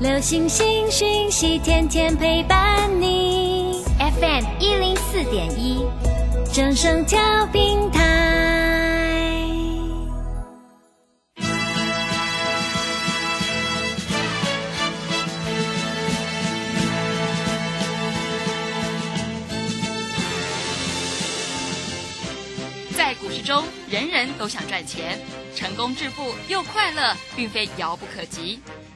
流星星讯息，天天陪伴你。FM 一零四点一，正声调平台。在股市中，人人都想赚钱，成功致富又快乐，并非遥不可及。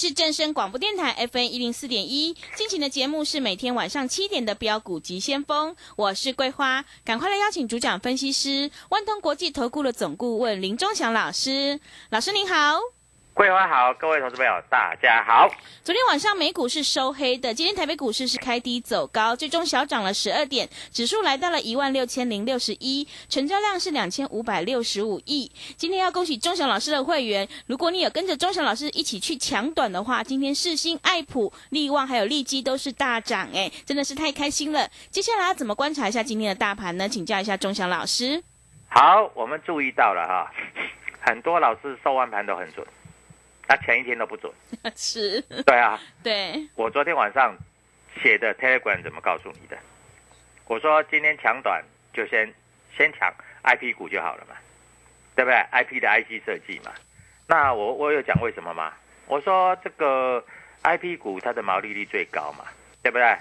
是正声广播电台 FN 一零四点一，进行的节目是每天晚上七点的标股急先锋，我是桂花，赶快来邀请主讲分析师万通国际投顾的总顾问林忠祥老师，老师您好。桂花好，各位投资朋友大家好。昨天晚上美股是收黑的，今天台北股市是开低走高，最终小涨了十二点，指数来到了一万六千零六十一，成交量是两千五百六十五亿。今天要恭喜钟祥老师的会员，如果你有跟着钟祥老师一起去抢短的话，今天世新、爱普、利旺还有利基都是大涨，哎，真的是太开心了。接下来要怎么观察一下今天的大盘呢？请教一下钟祥老师。好，我们注意到了哈，很多老师收完盘都很准。他前一天都不准，是，对啊，对，我昨天晚上写的 Telegram 怎么告诉你的？我说今天抢短就先先抢 IP 股就好了嘛，对不对？IP 的 IC 设计嘛，那我我有讲为什么吗？我说这个 IP 股它的毛利率最高嘛，对不对？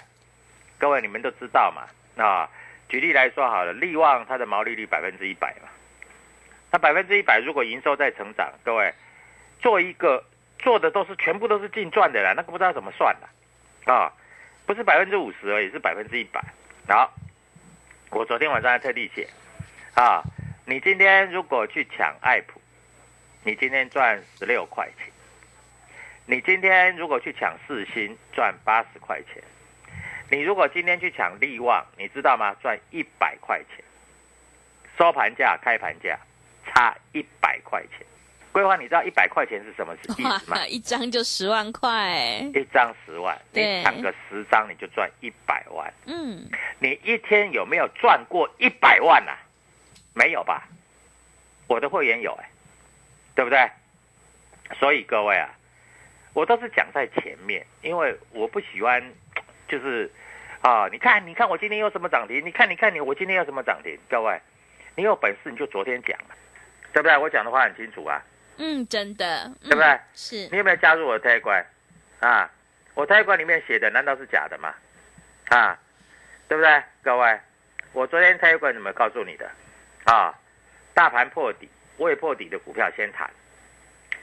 各位你们都知道嘛，那举例来说好了，利旺它的毛利率百分之一百嘛，那百分之一百如果营收在成长，各位。做一个做的都是全部都是净赚的啦，那个不知道怎么算的啊？不是百分之五十而已，是百分之一百。好，我昨天晚上还特地写啊，你今天如果去抢爱普，你今天赚十六块钱；你今天如果去抢四星，赚八十块钱；你如果今天去抢利旺，你知道吗？赚一百块钱。收盘价、开盘价差一百块钱。规划，你知道一百块钱是什么意思吗？一张就十万块，一张十万，你抢个十张你就赚一百万。嗯，你一天有没有赚过一百万啊？没有吧？我的会员有哎，对不对？所以各位啊，我都是讲在前面，因为我不喜欢就是啊，你看，你看我今天有什么涨停？你看，你看你我今天有什么涨停？各位，你有本事你就昨天讲嘛，对不对？我讲的话很清楚啊。嗯，真的，对不对？是你有没有加入我的泰管？啊，我泰管里面写的难道是假的吗？啊，对不对？各位，我昨天泰管怎么告诉你的？啊，大盘破底，未破底的股票先谈，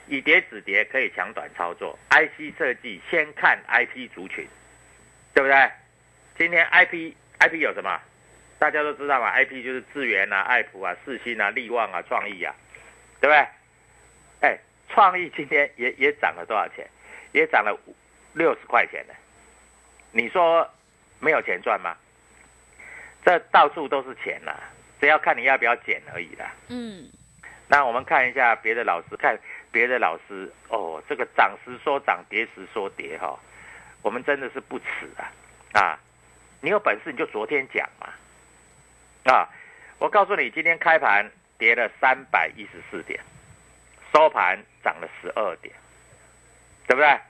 以跌止跌可以抢短操作。IC 设计先看 IP 族群，对不对？今天 IP IP 有什么？大家都知道嘛，IP 就是智源啊、爱普啊、四星啊、利旺啊、创意啊，对不对？哎，创意今天也也涨了多少钱？也涨了六十块钱呢。你说没有钱赚吗？这到处都是钱呐，只要看你要不要捡而已啦。嗯。那我们看一下别的老师，看别的老师哦，这个涨时说涨，跌时说跌哈。我们真的是不耻啊！啊，你有本事你就昨天讲嘛。啊，我告诉你，今天开盘跌了三百一十四点。收盘涨了十二点，对不对？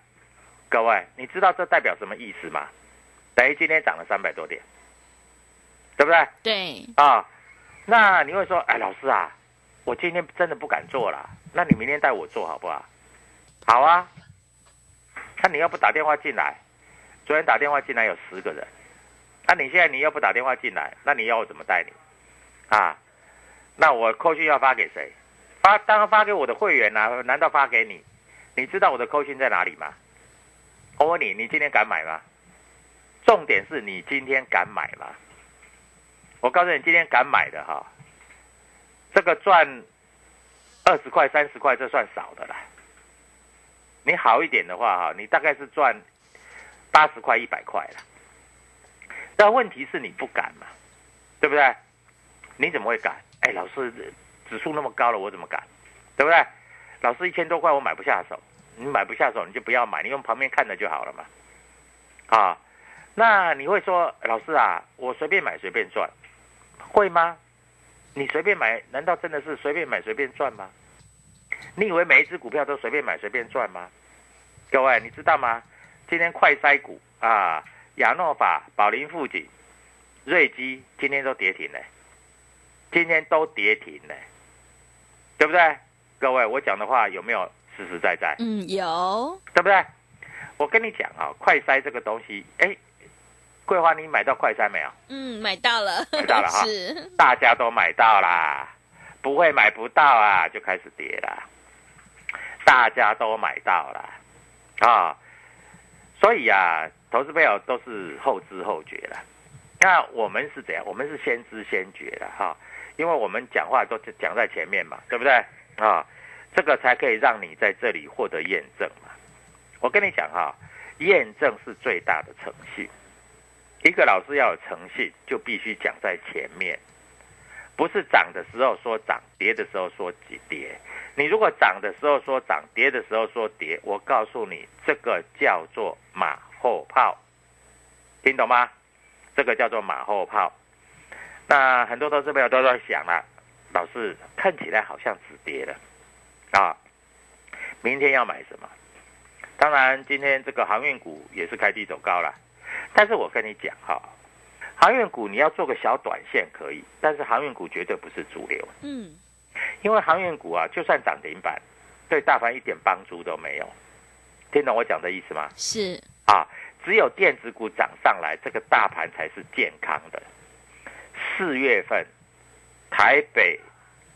各位，你知道这代表什么意思吗？等于今天涨了三百多点，对不对？对。啊，那你会说，哎，老师啊，我今天真的不敢做了，那你明天带我做好不好？好啊。那你要不打电话进来？昨天打电话进来有十个人，那、你现在你又不打电话进来，那你要我怎么带你？啊？那我扣讯要发给谁？发当然发给我的会员呐、难道发给你？你知道我的扣讯在哪里吗？我问你，你今天敢买吗？重点是你今天敢买吗？我告诉你，今天敢买的哈，这个赚二十块、三十块，这算少的啦。你好一点的话哈，你大概是赚八十块、一百块了。但问题是你不敢嘛，对不对？你怎么会敢？哎，老师，指数那么高了，我怎么敢？对不对？老师一千多块我买不下手，你买不下手你就不要买，你用旁边看着就好了嘛。啊，那你会说，老师啊，我随便买随便赚，会吗？你随便买，难道真的是随便买随便赚吗？你以为每一只股票都随便买随便赚吗？各位，你知道吗？今天快筛股啊，亚诺法、宝林富锦、瑞基今天都跌停了，今天都跌停了，对不对？各位，我讲的话有没有实实在在？嗯，有，对不对？我跟你讲啊，快筛这个东西，哎，桂花，你买到快筛没有？嗯，买到了，买到了哈 是，大家都买到啦，不会买不到啊，就开始跌啦。大家都买到了啊，所以啊，投资朋友都是后知后觉了。那我们是怎样？我们是先知先觉的哈，因为我们讲话都讲在前面嘛，对不对啊？这个才可以让你在这里获得验证嘛。我跟你讲哈，验证是最大的诚信。一个老师要有诚信，就必须讲在前面，不是涨的时候说涨，跌的时候说跌。你如果涨的时候说涨，跌的时候说跌，我告诉你，这个叫做马后炮，听懂吗？这个叫做马后炮。那很多投资朋友都在想了，老师看起来好像止跌了啊，明天要买什么？当然，今天这个航运股也是开低走高了，但是我跟你讲哈，航运股你要做个小短线可以，但是航运股绝对不是主流。嗯，因为航运股啊，就算涨停板，对大盘一点帮助都没有。听懂我讲的意思吗？是，啊，只有电子股涨上来，这个大盘才是健康的。四月份，台北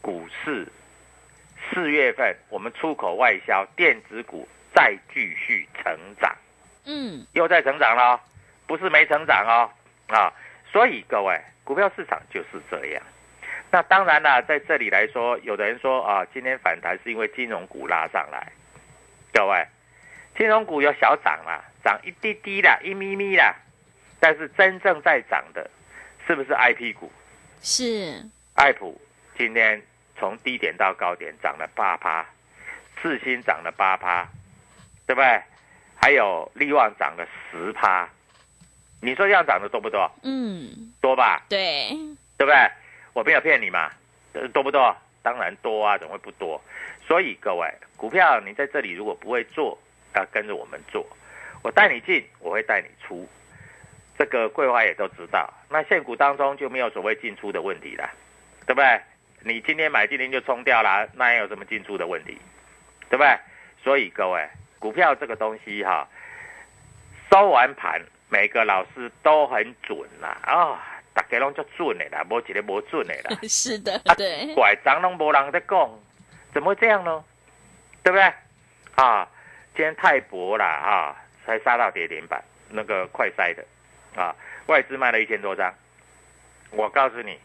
股市，四月份我们出口外销电子股再继续成长，嗯，又在成长了哦，不是没成长哦，啊，所以各位，股票市场就是这样。那当然啦，在这里来说，有的人说啊，今天反弹是因为金融股拉上来，各位，金融股有小涨啦，涨一滴滴啦，一咪咪啦，但是真正在涨的，是不是 I P 股？是，爱普今天从低点到高点涨了八趴，四星涨了八趴，对不对？还有利旺涨了十趴，你说这样涨的多不多？嗯，多吧，对，对不对？我没有骗你嘛，呃多不多？当然多啊，怎么会不多？所以各位，股票你在这里如果不会做，要跟着我们做，我带你进，我会带你出。这个桂花也都知道，那现股当中就没有所谓进出的问题了，对不对？你今天买，今天就冲掉了，那有什么进出的问题，对不对？所以各位，股票这个东西哈，收完盘，每个老师都很准啦啊、大家拢就准的啦，无一个无准的啦。是的啊，对，拐杖拢无人在讲，怎么会这样呢？对不对？啊，今天太薄了啊，才杀到跌停板，那个快塞的啊，外资卖了一千多张。我告诉你，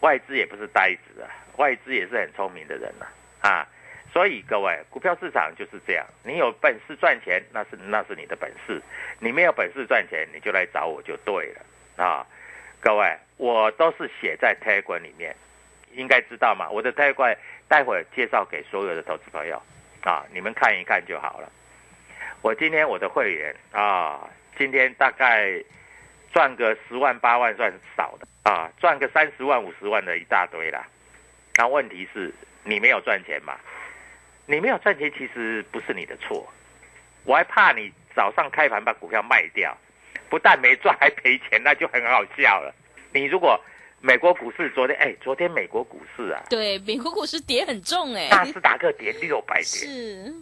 外资也不是呆子啊，外资也是很聪明的人呐啊所以各位，股票市场就是这样，你有本事赚钱，那是那是你的本事；你没有本事赚钱，你就来找我就对了啊。各位，我都是写在 Telegram 里面，应该知道嘛。我的 t a g 待会介绍给所有的投资朋友啊，你们看一看就好了。我今天我的会员啊，今天大概赚个十万八万算少的啊，赚个三十万五十万的一大堆啦。那问题是你没有赚钱嘛？你没有赚钱，其实不是你的错，我还怕你早上开盘把股票卖掉，不但没赚还赔钱，那就很好笑了。你如果美国股市昨天，哎，昨天美国股市啊，对，美国股市跌很重哎，纳斯达克跌六百点，是，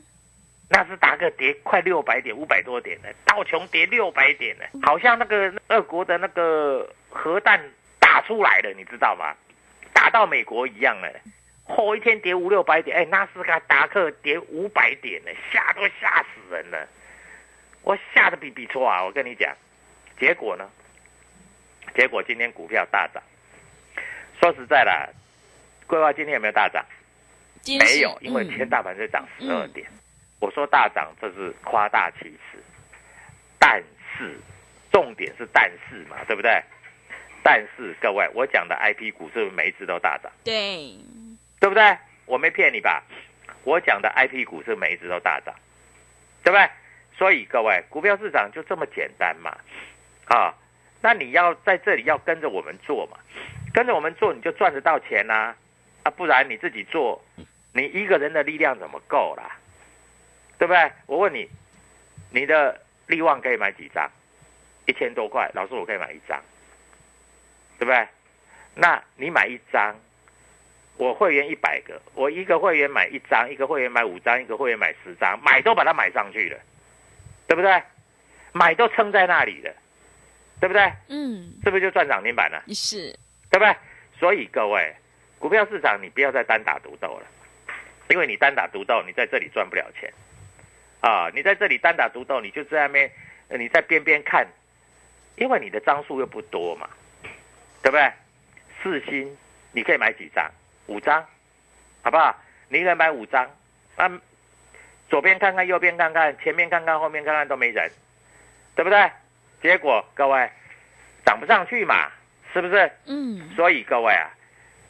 纳斯达克跌快六百点，五百多点呢，道琼跌六百点呢，好像那个俄国的那个核弹打出来了，你知道吗？打到美国一样了，后一天跌五六百点，哎，纳斯达克跌五百点呢，吓都吓死人了，我吓得比比错啊！我跟你讲，结果呢？结果今天股票大涨。说实在的，桂花今天有没有大涨？没有，因为今天大盘是涨十二点。我说大涨，这是夸大其词。但是，重点是但是嘛，对不对？但是各位，我讲的 I P 股是不是每一只都大涨？对，对不对？我没骗你吧？我讲的 I P 股是每一只都大涨，对不对？所以各位，股票市场就这么简单嘛？啊，那你要在这里要跟着我们做嘛？跟着我们做，你就赚得到钱啦！啊，不然你自己做，你一个人的力量怎么够啦？对不对？我问你，你的利旺可以买几张？一千多块，老师我可以买一张，对不对？那你买一张，我会员一百个，我一个会员买一张，一个会员买五张，一个会员买十张，买都把它买上去了，对不对？买都撑在那里了，对不对？嗯，是不是就赚涨停板了？是。对不对？所以各位，股票市场你不要再单打独斗了，因为你单打独斗，你在这里赚不了钱啊！你在这里单打独斗，你就在那边，你在边边看，因为你的张数又不多嘛，对不对？四星你可以买几张？五张，好不好？你可以买五张，啊，左边看看，右边看看，前面看看，后面看看都没人，对不对？结果各位涨不上去嘛。是不是？嗯。所以各位啊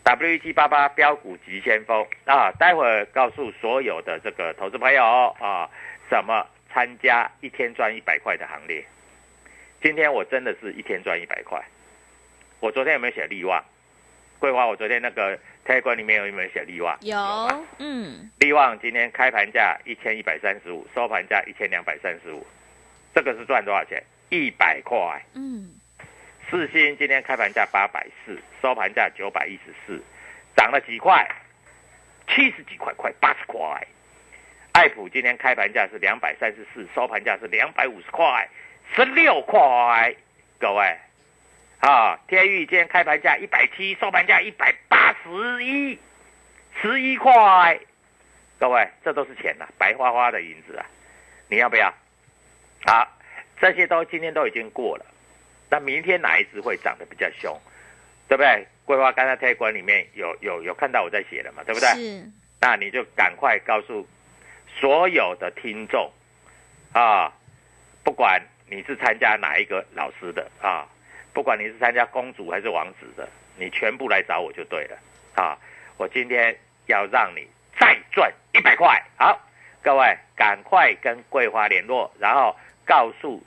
，W 一七八八标股急先锋啊，待会儿告诉所有的这个投资朋友啊，怎么参加一天赚一百块的行列。今天我真的是一天赚一百块。我昨天有没有写利旺？桂花，我昨天那个开关里面有没有写利旺？有。嗯。利旺今天开盘价一千一百三十五，收盘价一千两百三十五，这个是赚多少钱？一百块。嗯。四星今天开盘价八百四，收盘价九百一十四，涨了几块？七十几块，快八十块。爱普今天开盘价是两百三十四，收盘价是两百五十块，十六块。各位，啊，天域今天开盘价一百七，收盘价一百八十一，十一块。各位，这都是钱呐，白花花的银子啊！你要不要？好，这些都今天都已经过了。那明天哪一只会涨得比较凶，对不对？桂花刚才推管里面有有有看到我在写的嘛，对不对？是。那你就赶快告诉所有的听众啊，不管你是参加哪一个老师的啊，不管你是参加公主还是王子的，你全部来找我就对了啊！我今天要让你再赚一百块。好，各位赶快跟桂花联络，然后告诉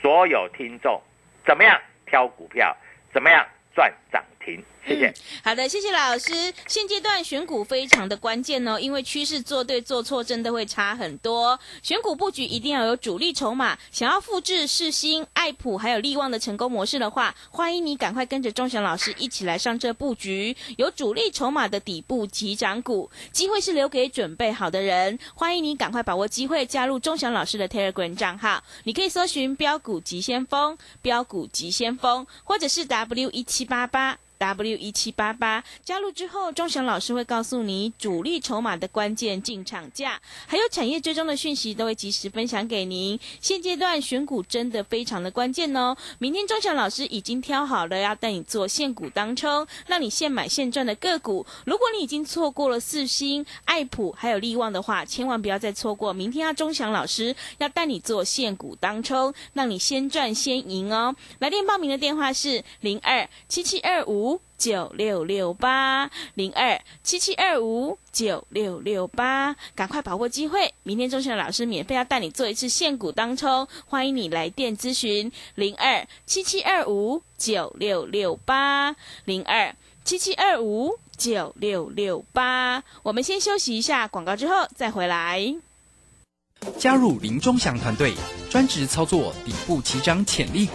所有听众。怎么样挑股票？怎么样赚涨停？谢谢。好的，谢谢老师。现阶段选股非常的关键哦，因为趋势做对做错真的会差很多。选股布局一定要有主力筹码。想要复制世新、爱普还有利旺的成功模式的话，欢迎你赶快跟着钟祥老师一起来上这布局，有主力筹码的底部起涨股，机会是留给准备好的人。欢迎你赶快把握机会，加入钟祥老师的 Telegram 账号，你可以搜寻标股急先锋、标股急先锋，或者是 W 一七八八。W 一七八八加入之后，钟祥老师会告诉你主力筹码的关键进场价，还有产业追踪的讯息都会及时分享给您。现阶段选股真的非常的关键哦！明天钟祥老师已经挑好了要带你做现股当冲，让你现买现赚的个股。如果你已经错过了四星、爱普还有利旺的话，千万不要再错过。明天啊，钟祥老师要带你做现股当冲，让你先赚先赢哦！来电报名的电话是零二七七二五。九六六八零二七七二五九六六八，赶快把握机会！明天钟祥老师免费要带你做一次现股当冲，欢迎你来电咨询零二七七二五九六六八零二七七二五九六六八。我们先休息一下广告，之后再回来。加入林钟祥团队，专职操作底部起涨潜力股。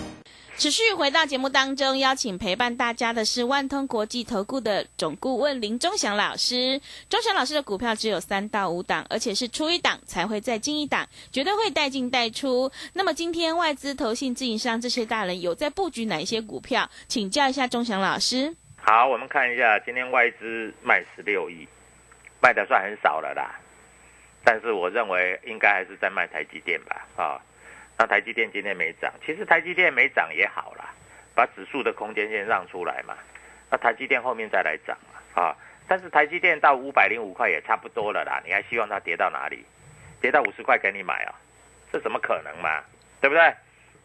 持续回到节目当中，邀请陪伴大家的是万通国际投顾的总顾问林忠祥老师。忠祥老师的股票只有三到五档，而且是出一档才会再进一档，绝对会带进带出。那么今天外资、投信、自营商这些大人有在布局哪一些股票？请教一下忠祥老师。好，我们看一下今天外资卖十六亿，卖的算很少了啦。但是我认为应该还是在卖台积电吧，啊。那台积电今天没涨，其实台积电没涨也好啦，把指数的空间先让出来嘛。那台积电后面再来涨嘛，啊，但是台积电到五百零五块也差不多了啦，你还希望它跌到哪里？跌到五十块给你买啊？这怎么可能嘛？对不对？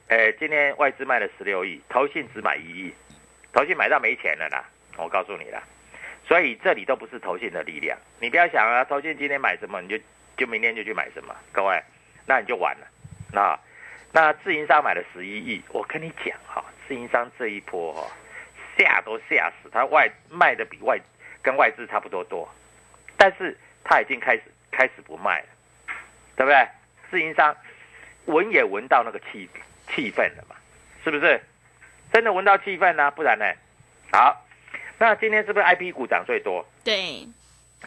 哎，今天外资卖了十六亿，投信只买一亿，投信买到没钱了啦，我告诉你啦。所以这里都不是投信的力量，你不要想啊，投信今天买什么你就就明天就去买什么，各位，那你就完了，那。那自营商买了十一亿，我跟你讲哈，自营商这一波哈，吓都吓死，他外卖的比外跟外资差不多多，但是他已经开始开始不卖了，对不对？自营商闻也闻到那个气气氛了嘛，是不是？真的闻到气氛呢？不然呢？好，那今天是不是 I P 股涨最多？对，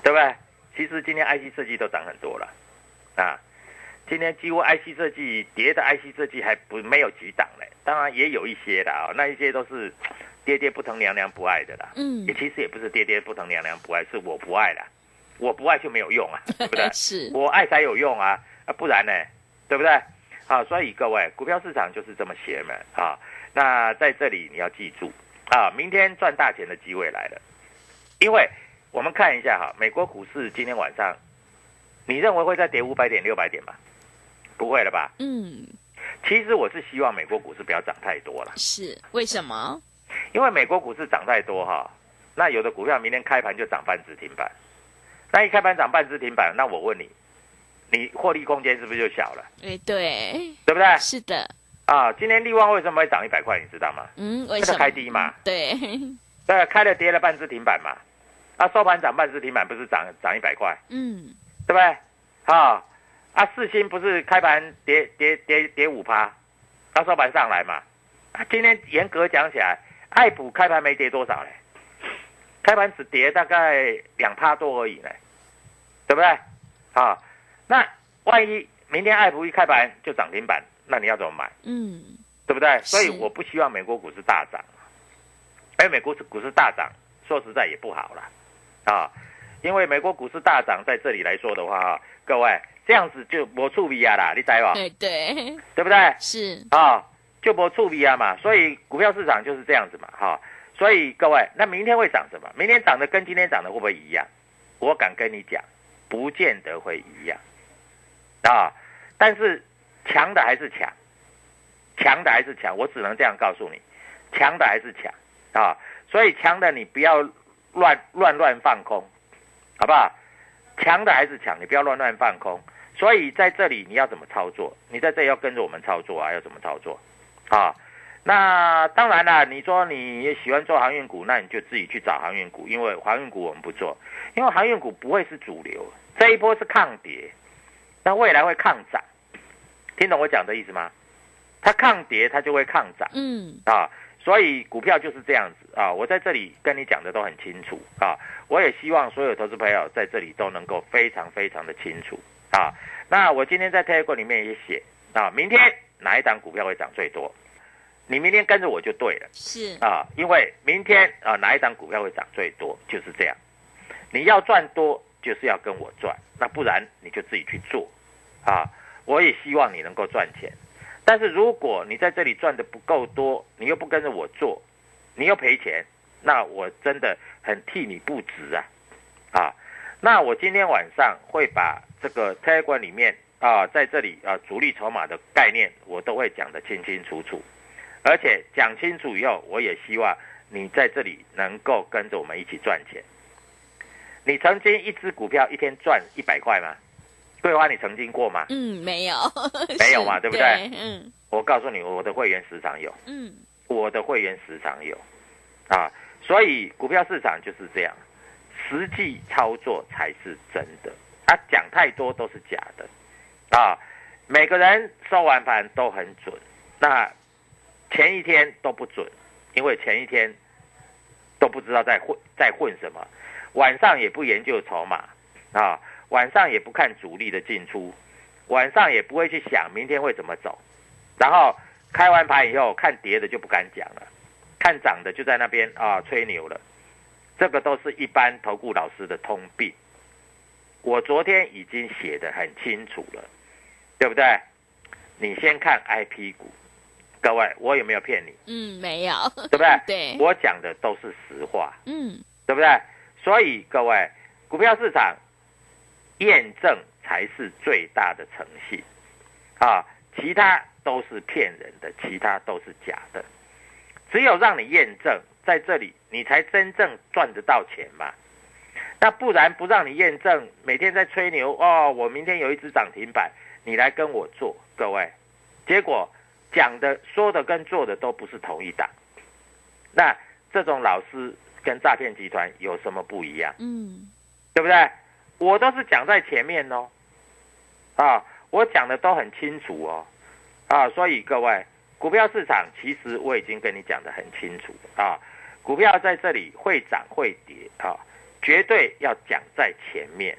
对不对？其实今天 I C 设计都涨很多了，啊。今天几乎 IC 设计跌的 IC 设计还不没有几档嘞，当然也有一些的啊，那一些都是爹爹不疼娘娘不爱的啦。嗯，也其实也不是爹爹不疼娘娘不爱，是我不爱啦，我不爱就没有用啊，对不对？是我爱才有用啊，啊不然呢，对不对？啊，所以各位股票市场就是这么邪门啊。那在这里你要记住啊，明天赚大钱的机会来了，因为我们看一下哈，美国股市今天晚上，你认为会再跌五百点六百点吗？不会了吧？嗯，其实我是希望美国股市不要涨太多了。是为什么？因为美国股市涨太多哈，那有的股票明天开盘就涨半只停板，那一开盘涨半只停板，那我问你，你获利空间是不是就小了？哎，对，对不对？是的。啊，今天利旺为什么会涨一百块？你知道吗？嗯，为什么？开低嘛。对。对，开了跌了半只停板嘛，啊，收盘涨半只停板，不是涨涨一百块？嗯，对不对？啊。啊，四星不是开盘跌跌跌跌五趴，到收盘上来嘛？啊，今天严格讲起来，爱普开盘没跌多少嘞，开盘只跌大概两趴多而已呢，对不对？啊，那万一明天爱普一开盘就涨停板，那你要怎么买？嗯，对不对？所以我不希望美国股市大涨，而，美国股市大涨，说实在也不好了，啊，因为美国股市大涨在这里来说的话，各位。这样子就没触鼻啊啦，你知吧？对对，对不对？是啊，就没触鼻啊嘛。所以股票市场就是这样子嘛，哈。所以各位，那明天会涨什么？明天涨的跟今天涨的会不会一样？我敢跟你讲，不见得会一样啊。但是强的还是强，强的还是强。我只能这样告诉你，强的还是强啊。所以强的你不要乱乱乱放空，好不好？强的还是强，你不要乱乱放空。所以在这里你要怎么操作？你在这里要跟着我们操作啊，要怎么操作？啊，那当然了，你说你喜欢做航运股，那你就自己去找航运股，因为航运股我们不做，因为航运股不会是主流，这一波是抗跌，那未来会抗涨，听懂我讲的意思吗？它抗跌，它就会抗涨，嗯，啊。所以股票就是这样子啊！我在这里跟你讲的都很清楚啊！我也希望所有投资朋友在这里都能够非常非常的清楚啊！那我今天在 Telegram 里面也写啊，明天哪一档股票会涨最多？你明天跟着我就对了。是啊，因为明天啊哪一档股票会涨最多就是这样。你要赚多就是要跟我赚，那不然你就自己去做啊，我也希望你能够赚钱。但是如果你在这里赚的不够多，你又不跟着我做，你又赔钱，那我真的很替你不值啊！啊，那我今天晚上会把这个财管里面啊，在这里啊主力筹码的概念，我都会讲得清清楚楚，而且讲清楚以后，我也希望你在这里能够跟着我们一起赚钱。你曾经一只股票一天赚一百块吗？桂花，你曾经过吗？嗯，没有，没有嘛，是对不对？嗯我告诉你，我的会员时常有，嗯，我的会员时常有，啊，所以股票市场就是这样，实际操作才是真的，啊，讲太多都是假的，啊，每个人收完盘都很准，那前一天都不准，因为前一天都不知道在混在混什么，晚上也不研究筹码，啊，晚上也不看主力的进出，晚上也不会去想明天会怎么走。然后开完盘以后，看跌的就不敢讲了，看涨的就在那边啊吹牛了。这个都是一般投顾老师的通病。我昨天已经写的很清楚了，对不对？你先看 I P 股，各位，我有没有骗你？嗯，没有，对不对？对，我讲的都是实话，嗯对不对？所以各位，股票市场验证才是最大的诚信啊，其他都是骗人的，其他都是假的。只有让你验证，在这里你才真正赚得到钱嘛。那不然不让你验证，每天在吹牛哦，我明天有一只涨停板，你来跟我做，各位，结果讲的、说的跟做的都不是同一档。那这种老师跟诈骗集团有什么不一样？嗯对不对？我都是讲在前面哦，啊，我讲的都很清楚哦，啊，所以各位，股票市场其实我已经跟你讲的很清楚啊，股票在这里会涨会跌啊，绝对要讲在前面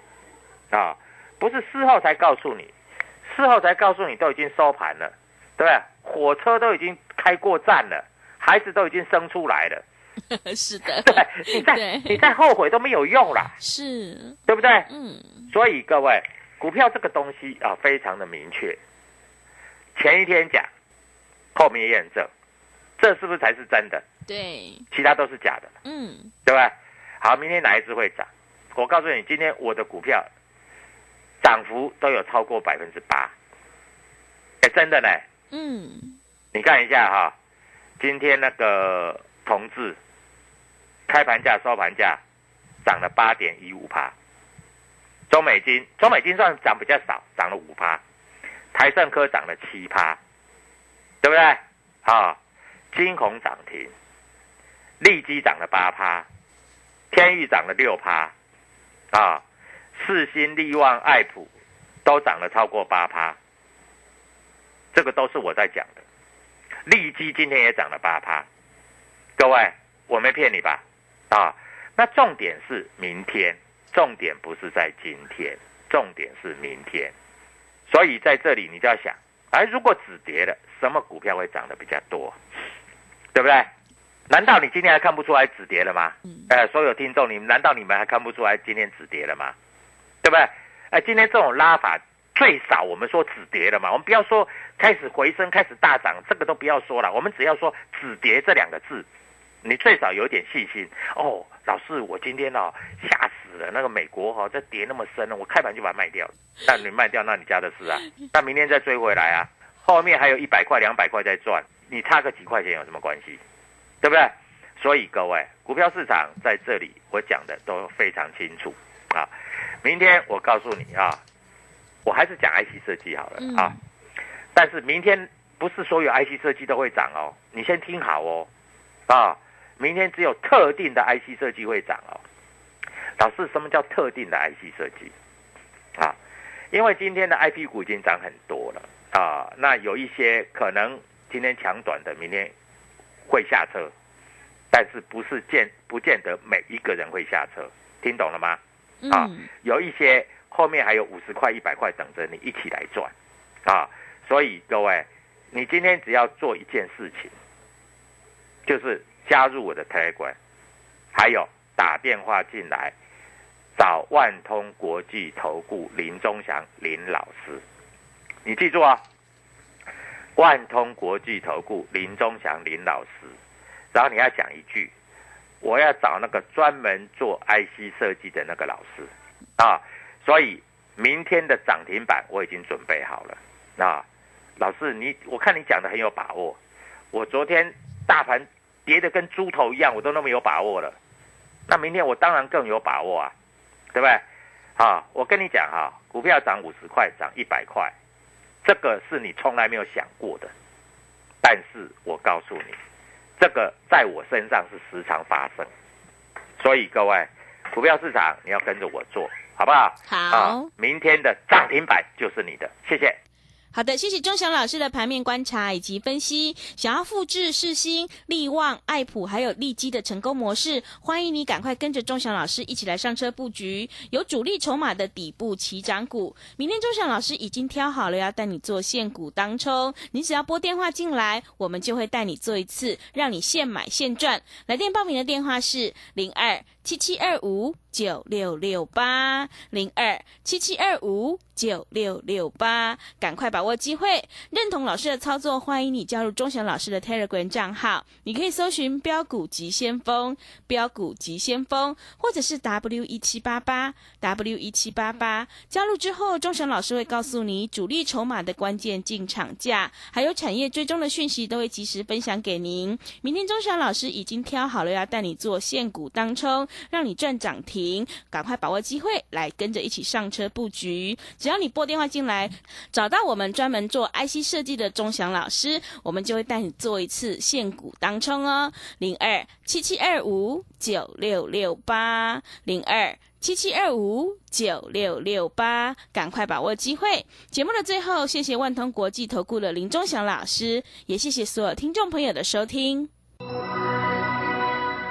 啊，不是事后才告诉你，事后才告诉你都已经收盘了，对不对？火车都已经开过站了，孩子都已经生出来了，是的，对，你再对你再后悔都没有用啦。是，对不对？嗯所以各位，股票这个东西啊，非常的明确。前一天讲，后面验证，这是不是才是真的？对，其他都是假的，嗯对吧？好，明天哪一只会涨？我告诉你，今天我的股票涨幅都有超过百分之八，哎，真的呢。嗯你看一下哈，今天那个同志开盘价、收盘价涨了八点一五趴，中美金中美金算涨比较少，涨了五趴，台盛科涨了七趴，对不对？啊，金红涨停，利基涨了八趴，天域涨了六趴，啊，世新、利旺、爱普都涨了超过八趴，这个都是我在讲的。利基今天也涨了八趴，各位，我没骗你吧？啊，那重点是明天，重点不是在今天，重点是明天。所以在这里你就要想，哎，如果止跌了，什么股票会涨得比较多？对不对？难道你今天还看不出来止跌了吗？嗯呃，所有听众，你们难道你们还看不出来今天止跌了吗？对不对？哎，今天这种拉法最少我们说止跌了嘛，我们不要说开始回升、开始大涨，这个都不要说了，我们只要说止跌这两个字，你最少有点信心哦。老师，我今天哦吓死了，那个美国哈、哦、这跌那么深了，我开盘就把它卖掉了。那你卖掉，那你家的事啊。那明天再追回来啊，后面还有一百块、两百块在赚，你差个几块钱有什么关系？对不对？所以各位，股票市场在这里我讲的都非常清楚啊。明天我告诉你啊，我还是讲 IC 设计好了嗯啊。但是明天不是所有 IC 设计都会涨哦，你先听好哦，啊，明天只有特定的 IC 设计会涨哦。老师，什么叫特定的 IC 设计？啊，因为今天的 IP 股已经涨很多了啊，那有一些可能今天抢短的，明天会下车，但是不是见不见得每一个人会下车，听懂了吗？啊嗯有一些后面还有五十块、一百块等着你一起来赚，啊，所以各位，你今天只要做一件事情，就是加入我的 Telegram，还有打电话进来找万通国际投顾林忠祥林老师，你记住啊，万通国际投顾林忠祥林老师，然后你要讲一句，我要找那个专门做 IC 设计的那个老师啊，所以明天的涨停板我已经准备好了啊，老师你我看你讲的很有把握，我昨天大盘跌得跟猪头一样，我都那么有把握了，那明天我当然更有把握啊，对不对？啊，我跟你讲哈，股票涨五十块，涨一百块。这个是你从来没有想过的，但是我告诉你，这个在我身上是时常发生，所以各位，股票市场你要跟着我做，好不好？好，明天的涨停板就是你的，谢谢。好的，谢谢钟祥老师的盘面观察以及分析。想要复制世新、利旺、爱普还有利基的成功模式，欢迎你赶快跟着钟祥老师一起来上车布局有主力筹码的底部起涨股。明天钟祥老师已经挑好了，要带你做现股当冲。你只要拨电话进来，我们就会带你做一次，让你现买现赚。来电报名的电话是零二七七二五。九六六八零二七七二五九六六八，赶快把握机会，认同老师的操作，欢迎你加入钟祥老师的 Telegram 账号。你可以搜寻“标股急先锋”、“标股急先锋”，或者是 W 一七八八 W 一七八八。加入之后，钟祥老师会告诉你主力筹码的关键进场价，还有产业追踪的讯息，都会及时分享给您。明天钟祥老师已经挑好了，要带你做现股当冲，让你赚涨停。赶快把握机会，来跟着一起上车布局。只要你拨电话进来，找到我们专门做 IC 设计的钟祥老师，我们就会带你做一次现股当冲哦。零二七七二五九六六八，零二七七二五九六六八，赶快把握机会。节目的最后，谢谢万通国际投顾的林钟祥老师，也谢谢所有听众朋友的收听。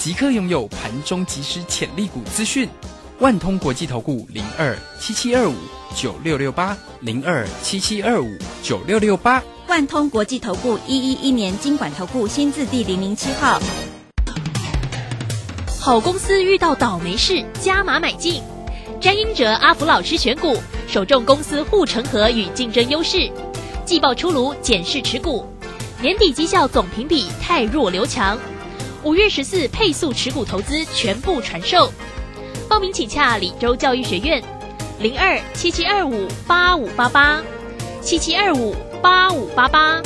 即刻拥有盘中即时潜力股资讯，万通国际投顾零二七七二五九六六八零二七七二五九六六八，万通国际投顾一一一年经管投顾新字第零零七号。好公司遇到倒霉事，加码买进。詹英哲阿福老师选股，首重公司护城河与竞争优势。季报出炉，检视持股，年底绩效总评比太弱留强。五月十四配速持股投资全部传授，报名请洽李州教育学院，零二七七二五八五八八，七七二五八五八八。